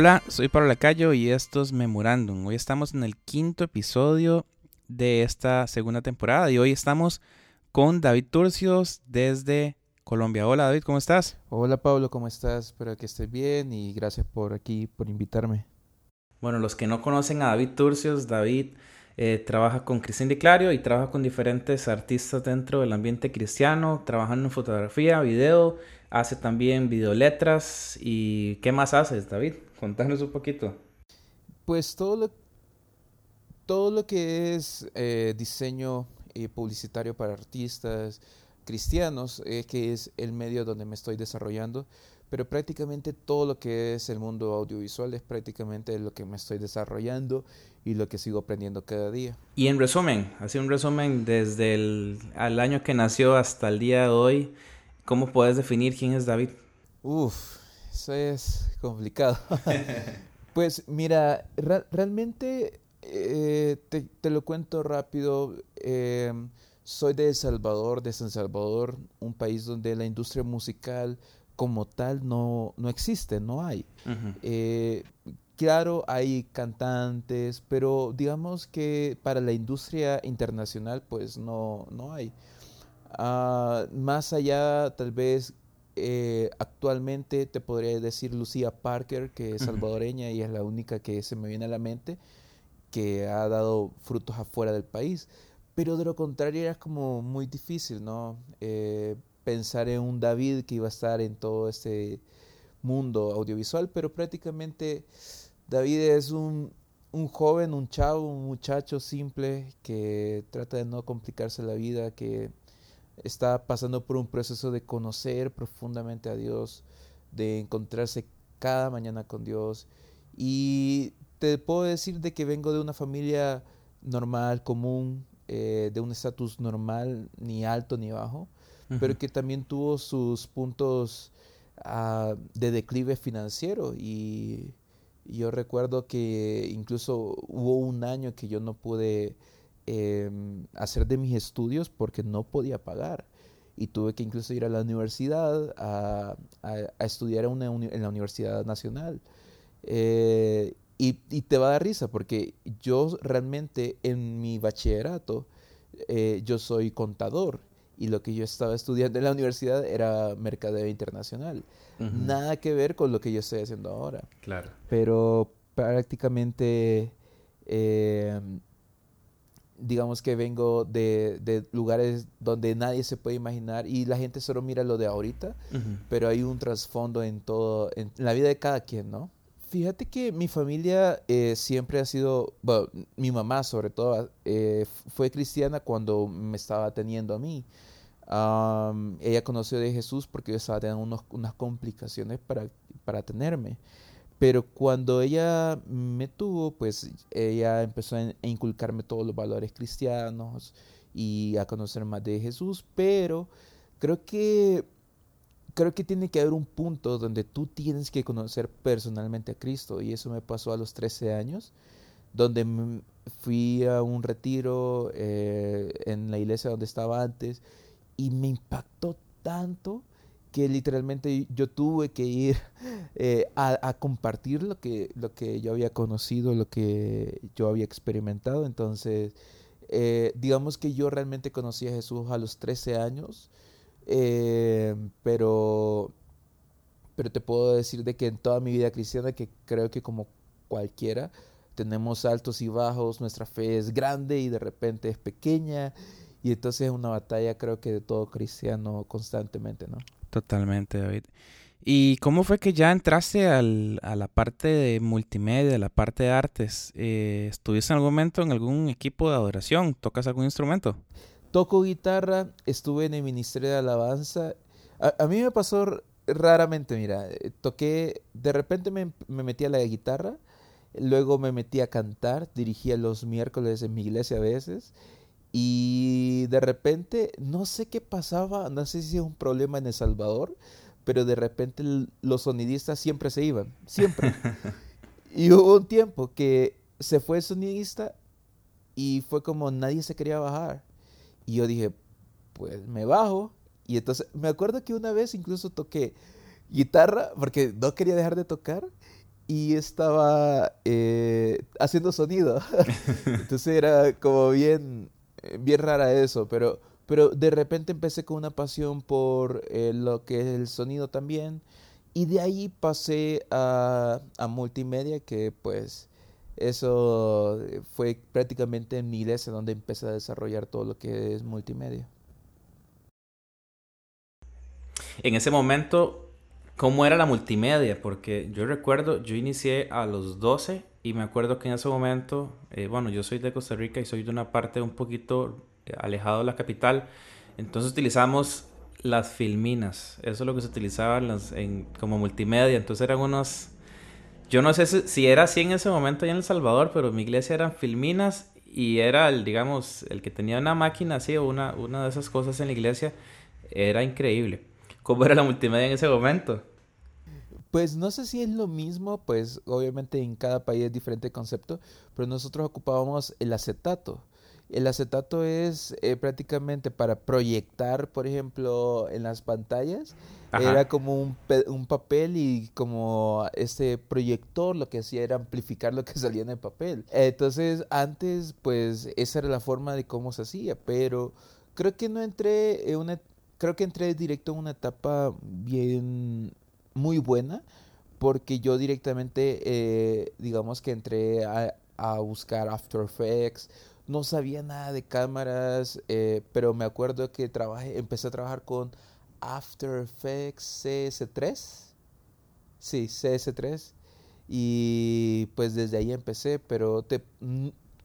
Hola, soy Pablo Lacayo y esto es Memorándum. Hoy estamos en el quinto episodio de esta segunda temporada y hoy estamos con David Turcios desde Colombia. Hola David, ¿cómo estás? Hola Pablo, ¿cómo estás? Espero que estés bien y gracias por aquí, por invitarme. Bueno, los que no conocen a David Turcios, David eh, trabaja con Cristian Di Clario y trabaja con diferentes artistas dentro del ambiente cristiano, trabajando en fotografía, video, hace también videoletras y ¿qué más haces, David? Contanos un poquito. Pues todo lo, todo lo que es eh, diseño eh, publicitario para artistas cristianos, eh, que es el medio donde me estoy desarrollando, pero prácticamente todo lo que es el mundo audiovisual es prácticamente lo que me estoy desarrollando y lo que sigo aprendiendo cada día. Y en resumen, así un resumen desde el año que nació hasta el día de hoy, ¿cómo puedes definir quién es David? Uf, eso es complicado. pues mira, realmente eh, te, lo cuento rápido. Eh, soy de El Salvador, de San Salvador, un país donde la industria musical como tal no, no existe, no hay. Eh, claro, hay cantantes, pero digamos que para la industria internacional pues no, no hay. Ah, más allá tal vez eh, actualmente te podría decir Lucía Parker, que es salvadoreña y es la única que se me viene a la mente, que ha dado frutos afuera del país. Pero de lo contrario era como muy difícil, ¿no? Eh, pensar en un David que iba a estar en todo este mundo audiovisual, pero prácticamente David es un, un joven, un chavo, un muchacho simple que trata de no complicarse la vida, que está pasando por un proceso de conocer profundamente a Dios, de encontrarse cada mañana con Dios. Y te puedo decir de que vengo de una familia normal, común, eh, de un estatus normal, ni alto ni bajo, pero que también tuvo sus puntos ah, de declive financiero. Y, yo recuerdo que incluso hubo un año que yo no pude Em, hacer de mis estudios porque no podía pagar. Y tuve que incluso ir a la universidad a, estudiar en, en, la Universidad Nacional. Eh, y, te va a dar risa porque yo realmente en mi bachillerato eh, yo soy contador y lo que yo estaba estudiando en la universidad era mercadeo internacional. Nada que ver con lo que yo estoy haciendo ahora. Claro. Pero prácticamente eh, digamos que vengo de, de, lugares donde nadie se puede imaginar y la gente solo mira lo de ahorita, pero hay un trasfondo en todo, en la vida de cada quien, ¿no? Fíjate que mi familia eh, siempre ha sido, mi mamá sobre todo, eh, fue cristiana cuando me estaba teniendo a mí. ella conoció de Jesús porque yo estaba teniendo unas complicaciones para, para tenerme. Pero cuando ella me tuvo, pues ella empezó a inculcarme todos los valores cristianos y a conocer más de Jesús, pero creo que creo que tiene que haber un punto donde tú tienes que conocer personalmente a Cristo y eso me pasó a los 13 años, donde fui a un retiro eh, en la iglesia donde estaba antes y me impactó tanto que literalmente yo tuve que ir eh, a, compartir lo que, lo que yo había conocido, lo que yo había experimentado. Entonces, eh, digamos que yo realmente conocí a Jesús a los 13 años, eh, pero, pero te puedo decir de que en toda mi vida cristiana, que creo que como cualquiera, tenemos altos y bajos, nuestra fe es grande y de repente es pequeña. Y entonces es una batalla creo que de todo cristiano constantemente, ¿no? Totalmente, David. ¿Y cómo fue que ya entraste al, a la parte de multimedia, la parte de artes? Eh, ¿Estuviste en algún momento en algún equipo de adoración? ¿Tocas algún instrumento? Toco guitarra, estuve en el Ministerio de Alabanza. A, mí me pasó raramente, mira, eh, toqué, de repente me, me metí a la guitarra, luego me metí a cantar, dirigía los miércoles en mi iglesia a veces, y de repente, no sé qué pasaba, no sé si es un problema en El Salvador, pero de repente los sonidistas siempre se iban, siempre. y hubo un tiempo que se fue el sonidista y fue como nadie se quería bajar. Y yo dije, pues me bajo. Y entonces me acuerdo que una vez incluso toqué guitarra porque no quería dejar de tocar y estaba eh, haciendo sonido. Entonces era como bien, bien rara eso, pero, pero de repente empecé con una pasión por eh, lo que es el sonido también. Y de ahí pasé a, a multimedia, que pues eso fue prácticamente en mi iglesia donde empecé a desarrollar todo lo que es multimedia. En ese momento cómo era la multimedia, porque yo recuerdo, yo inicié a los 12 y me acuerdo que en ese momento, eh, bueno, yo soy de Costa Rica y soy de una parte un poquito eh, alejado de la capital, entonces utilizamos las filminas, eso es lo que se utilizaba como multimedia, entonces eran unos, yo no sé si, era así en ese momento allá en El Salvador, pero mi iglesia eran filminas y era el, digamos, el que tenía una máquina así o una, una de esas cosas en la iglesia, era increíble. ¿Cómo era la multimedia en ese momento? Pues no sé si es lo mismo, pues obviamente en cada país es diferente concepto, pero nosotros ocupábamos el acetato. El acetato es eh, prácticamente para proyectar, por ejemplo, en las pantallas. Era como un, un, papel y como este proyector lo que hacía era amplificar lo que salía en el papel. Entonces, antes, pues esa era la forma de cómo se hacía, pero creo que no entré en una creo que entré directo en una etapa bien muy buena porque yo directamente eh, digamos que entré a, buscar After Effects no sabía nada de cámaras eh, pero me acuerdo que trabajé empecé a trabajar con After Effects CS3 sí CS3 y pues desde ahí empecé pero te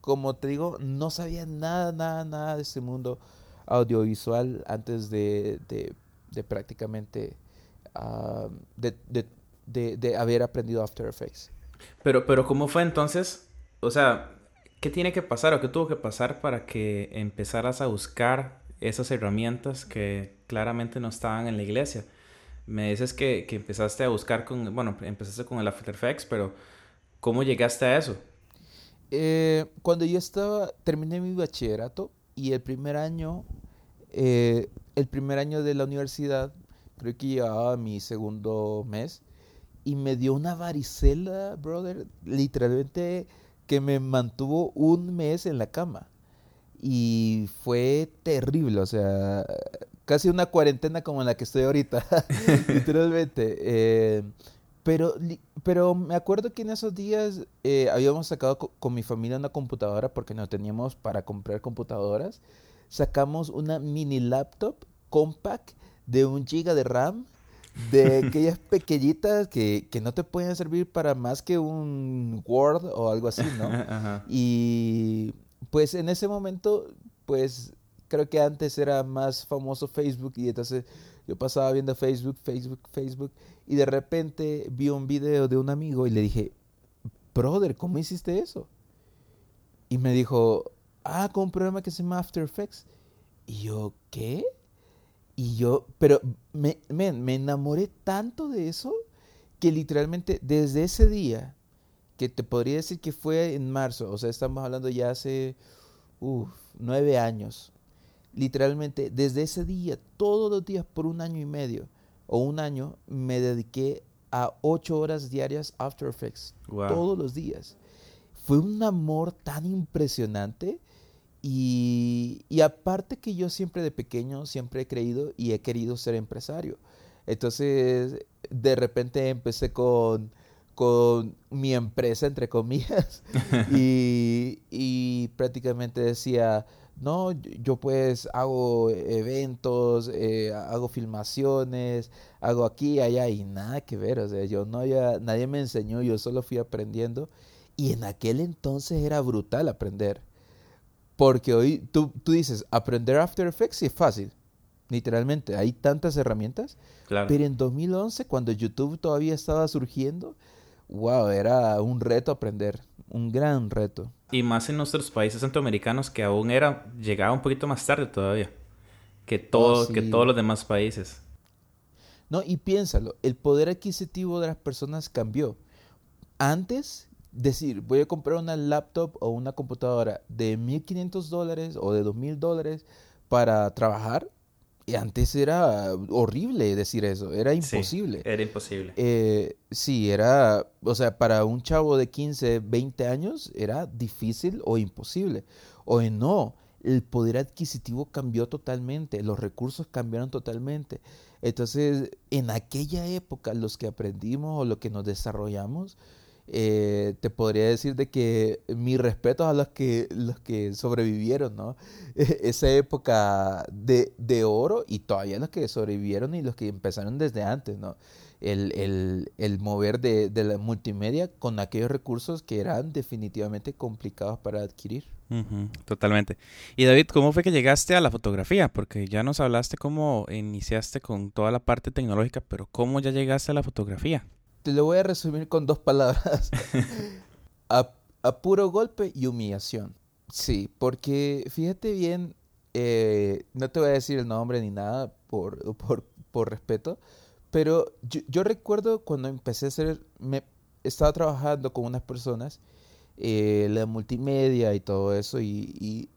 como te digo no sabía nada nada nada de este mundo audiovisual antes de, de, prácticamente ah, de, haber aprendido After Effects. Pero, pero ¿cómo fue entonces? O sea, ¿qué tiene que pasar o qué tuvo que pasar para que empezaras a buscar esas herramientas que claramente no estaban en la iglesia? Me dices que, que empezaste a buscar con, bueno, empezaste con el After Effects, pero ¿cómo llegaste a eso? Eh, cuando yo estaba, terminé mi bachillerato, y el primer año, eh, el primer año de la universidad, creo que llevaba mi segundo mes, y me dio una varicela, brother, literalmente que me mantuvo un mes en la cama. Y fue terrible, o sea, casi una cuarentena como la que estoy ahorita, literalmente. Eh, pero, pero me acuerdo que en esos días eh, habíamos sacado con mi familia una computadora porque no teníamos para comprar computadoras. Sacamos una mini laptop compact de un giga de RAM, de aquellas pequeñitas que, que no te pueden servir para más que un Word o algo así, ¿no? Y pues en ese momento, pues creo que antes era más famoso Facebook y entonces yo pasaba viendo Facebook, Facebook, Facebook y de repente vi un video de un amigo y le dije, brother, ¿cómo hiciste eso? Y me dijo, ah, con un programa que se llama After Effects. Y yo, ¿qué? Y yo, pero me, me enamoré tanto de eso que literalmente desde ese día, que te podría decir que fue en marzo, o sea, estamos hablando ya hace nueve años, literalmente desde ese día, todos los días por un año y medio o un año, me dediqué a ocho horas diarias After Effects, todos los días. Fue un amor tan impresionante y, y, aparte que yo siempre de pequeño, siempre he creído y he querido ser empresario. Entonces, de repente empecé con, con mi empresa, entre comillas, y, y prácticamente decía, no, yo pues hago eventos, eh, hago filmaciones, hago aquí, allá y nada que ver, o sea, yo no había, nadie me enseñó, yo solo fui aprendiendo y en aquel entonces era brutal aprender. Porque hoy tú, tú dices, aprender After Effects sí es fácil, literalmente, hay tantas herramientas, pero en 2011 cuando YouTube todavía estaba surgiendo, wow, era un reto aprender, un gran reto. Y más en nuestros países centroamericanos que aún era, llegaba un poquito más tarde todavía que, todo, oh, que todos los demás países. No, y piénsalo, el poder adquisitivo de las personas cambió. Antes, decir, voy a comprar una laptop o una computadora de 1.500 dólares o de 2.000 dólares para trabajar, y antes era horrible decir eso, era imposible. era imposible. Eh, sí, era, o sea, para un chavo de 15, 20 años era difícil o imposible. O no, el poder adquisitivo cambió totalmente, los recursos cambiaron totalmente. Entonces, en aquella época, los que aprendimos o lo que nos desarrollamos, eh, te podría decir de que mi respeto a los que, los que sobrevivieron, ¿no? Esa época de, de, oro y todavía los que sobrevivieron y los que empezaron desde antes, ¿no? El, el, el mover de, de, la multimedia con aquellos recursos que eran definitivamente complicados para adquirir. totalmente. Y David, ¿cómo fue que llegaste a la fotografía? Porque ya nos hablaste cómo iniciaste con toda la parte tecnológica, pero ¿cómo ya llegaste a la fotografía? Te lo voy a resumir con dos palabras. a, puro golpe y humillación. Sí, porque fíjate bien, eh, no te voy a decir el nombre ni nada por, por, respeto, pero yo, recuerdo cuando empecé a hacer, me estaba trabajando con unas personas, eh, la multimedia y todo eso, y,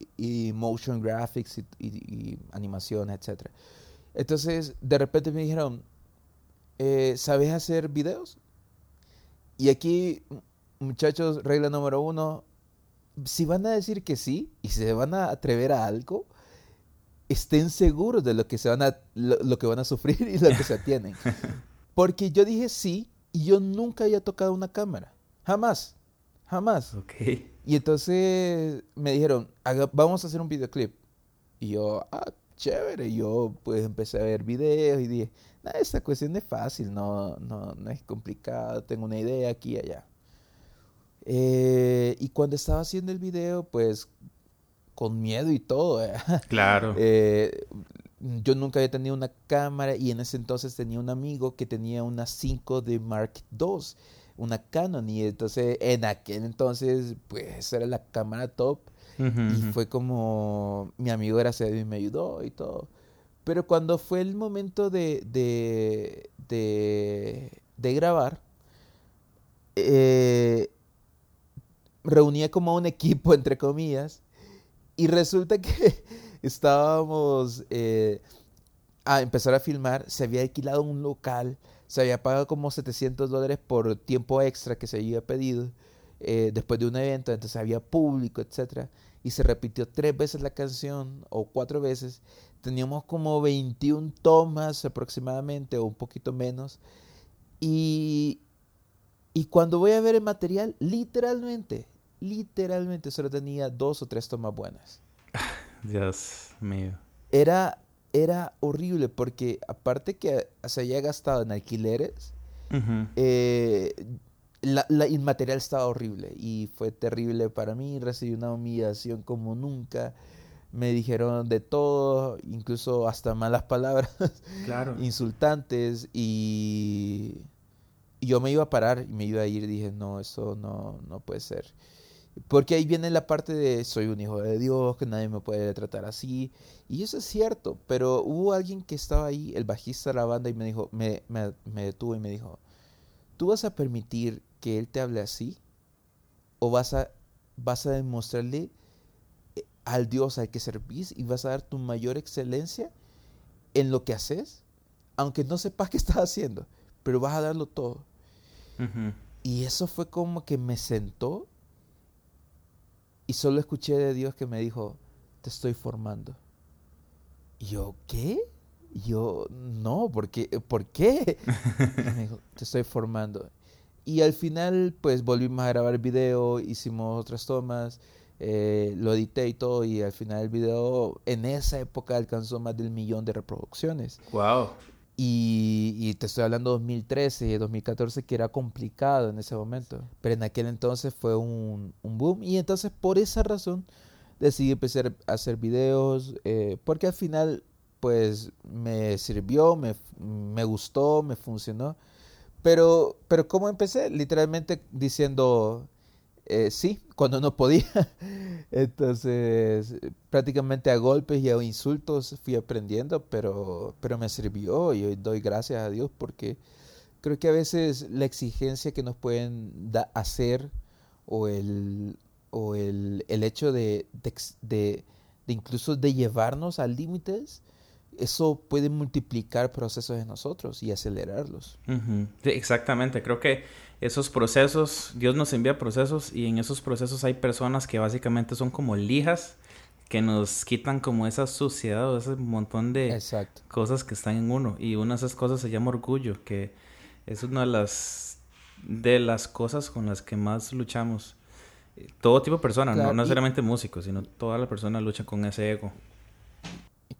motion graphics y, y, animación, etc. Entonces, de repente me dijeron, eh, ¿sabes hacer videos? Y aquí, muchachos, regla número uno, si van a decir que sí y se van a atrever a algo, estén seguros de lo que, se van a, lo, que van a sufrir y lo que se atienen. Porque yo dije sí y yo nunca había tocado una cámara. Jamás. Jamás. Okay. Y entonces me dijeron, vamos a hacer un videoclip. Y yo, ah, chévere. Y yo pues empecé a ver videos y dije, esta cuestión es fácil, no, no, no es complicado, tengo una idea aquí y allá. Eh, y cuando estaba haciendo el video, pues con miedo y todo. ¿eh? Claro. Eh, yo nunca había tenido una cámara y en ese entonces tenía un amigo que tenía una 5 de Mark II, una Canon. Y entonces en aquel entonces, pues era la cámara top. y fue como mi amigo era y me ayudó y todo. Pero cuando fue el momento de, de, de, grabar, eh, reunía como un equipo, entre comillas, y resulta que estábamos eh, a empezar a filmar, se había alquilado un local, se había pagado como 700 dólares por tiempo extra que se había pedido eh, después de un evento, entonces había público, etc. Y se repitió tres veces la canción o cuatro veces teníamos como 21 tomas aproximadamente o un poquito menos. Y, y cuando voy a ver el material, literalmente, literalmente solo tenía dos o tres tomas buenas. Dios mío. Era, era horrible porque aparte que se había gastado en alquileres, eh, la, el material estaba horrible y fue terrible para mí. Recibí una humillación como nunca me dijeron de todo, incluso hasta malas palabras, claro. insultantes, y, yo me iba a parar y me iba a ir, dije, no, eso no, no puede ser. Porque ahí viene la parte de soy un hijo de Dios, que nadie me puede tratar así. Y eso es cierto, pero hubo alguien que estaba ahí, el bajista de la banda, y me dijo, me, me, me detuvo y me dijo, ¿tú vas a permitir que él te hable así? ¿O vas a, vas a demostrarle al Dios al que servís y vas a dar tu mayor excelencia en lo que haces, aunque no sepas qué estás haciendo, pero vas a darlo todo. Y eso fue como que me sentó y solo escuché de Dios que me dijo, te estoy formando. Y yo, ¿qué? Yo, no, ¿por qué? ¿Por qué? me dijo, te estoy formando. Y al final, pues volvimos a grabar el video, hicimos otras tomas, eh, lo edité y todo y al final el video en esa época alcanzó más del millón de reproducciones. Wow. Y, te estoy hablando de 2013, 2014, que era complicado en ese momento. Pero en aquel entonces fue un, boom. Y entonces por esa razón decidí empezar a hacer videos. Eh, porque al final pues me sirvió, me, me gustó, me funcionó. Pero, pero ¿cómo empecé? Literalmente diciendo, eh, sí, cuando no podía. Entonces, prácticamente a golpes y a insultos fui aprendiendo, pero, pero me sirvió y hoy doy gracias a Dios porque creo que a veces la exigencia que nos pueden hacer o el, o el, el hecho de, de, de, incluso de llevarnos a límites eso puede multiplicar procesos en nosotros y acelerarlos. exactamente, creo que esos procesos, Dios nos envía procesos y en esos procesos hay personas que básicamente son como lijas que nos quitan como esa suciedad o ese montón de cosas que están en uno. Y una de esas cosas se llama orgullo, que es una de las, de las cosas con las que más luchamos. Todo tipo de personas, no necesariamente músicos, sino toda la persona lucha con ese ego.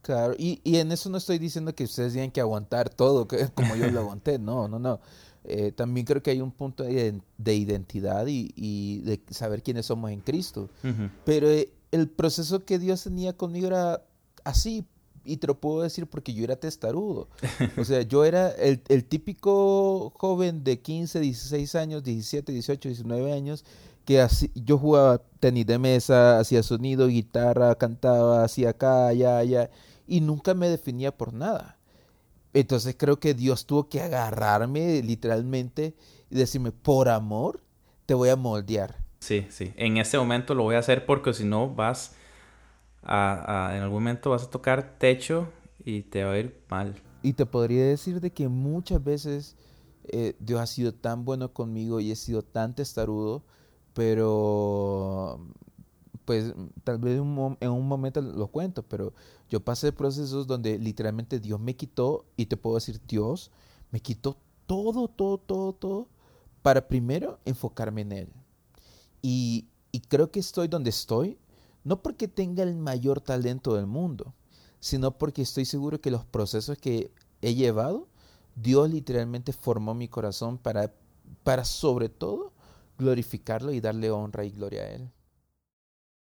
Claro, y, y en eso no estoy diciendo que ustedes tienen que aguantar todo que, como yo lo aguanté, no, no, no. Eh, también creo que hay un punto de, identidad y, y, de saber quiénes somos en Cristo. Pero eh, el proceso que Dios tenía conmigo era así, y te lo puedo decir porque yo era testarudo. O sea, yo era el, el, típico joven de 15, 16 años, 17, 18, 19 años, que así, yo jugaba tenis de mesa, hacía sonido, guitarra, cantaba, hacía acá, allá, allá, y nunca me definía por nada. Entonces creo que Dios tuvo que agarrarme literalmente y decirme, por amor, te voy a moldear. Sí, sí. En este momento lo voy a hacer porque si no vas a, en algún momento vas a tocar techo y te va a ir mal. Y te podría decir de que muchas veces eh, Dios ha sido tan bueno conmigo y he sido tan testarudo, pero pues tal vez en un momento lo cuento, pero yo pasé procesos donde literalmente Dios me quitó, y te puedo decir, Dios me quitó todo, todo, todo, todo, para primero enfocarme en Él. Y, y creo que estoy donde estoy, no porque tenga el mayor talento del mundo, sino porque estoy seguro que los procesos que he llevado, Dios literalmente formó mi corazón para, para sobre todo glorificarlo y darle honra y gloria a Él.